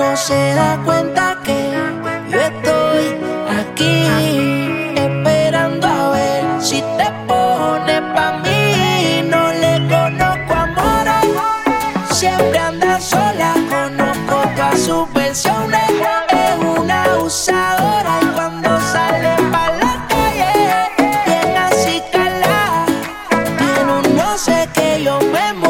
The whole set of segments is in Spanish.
no se da cuenta que yo estoy aquí esperando a ver si te pone pa' mí. No le conozco amor, siempre anda sola, conozco todas sus versiones. Es una usadora y cuando sale pa' la calle, bien así cala. Tiene un no sé que yo me muero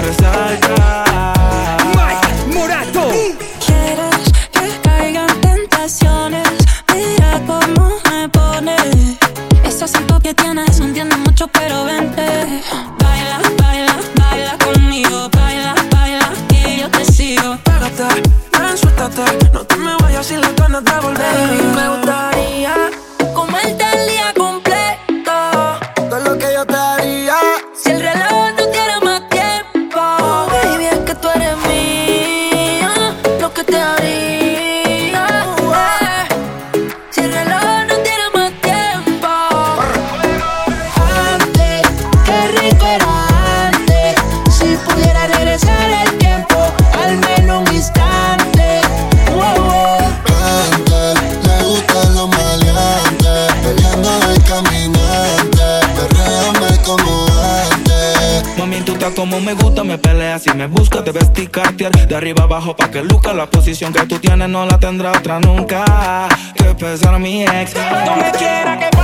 No te me vayas sin las ganas de volver. Me gustaría Mami, tú estás como me gusta, me peleas y me buscas, te vestir Cartier de arriba abajo pa' que luzca la posición que tú tienes no la tendrá otra nunca. Que pesar mi ex. Quiera que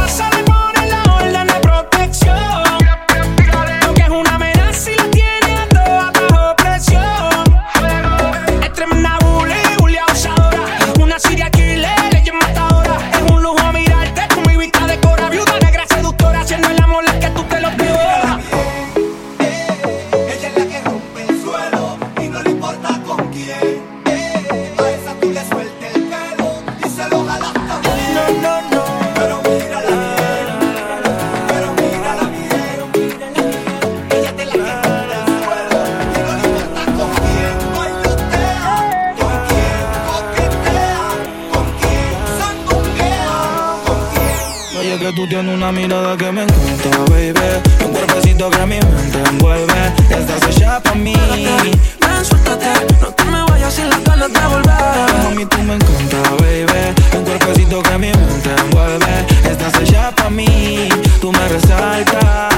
tú tienes una mirada que me encanta, baby. Un cuerpecito que mi mente envuelve. Estás hecha pa' mí. Mami, tú me encanta, baby. Un cuerpecito que mi mente envuelve. Estás hecha pa' mí. Tú me resaltas.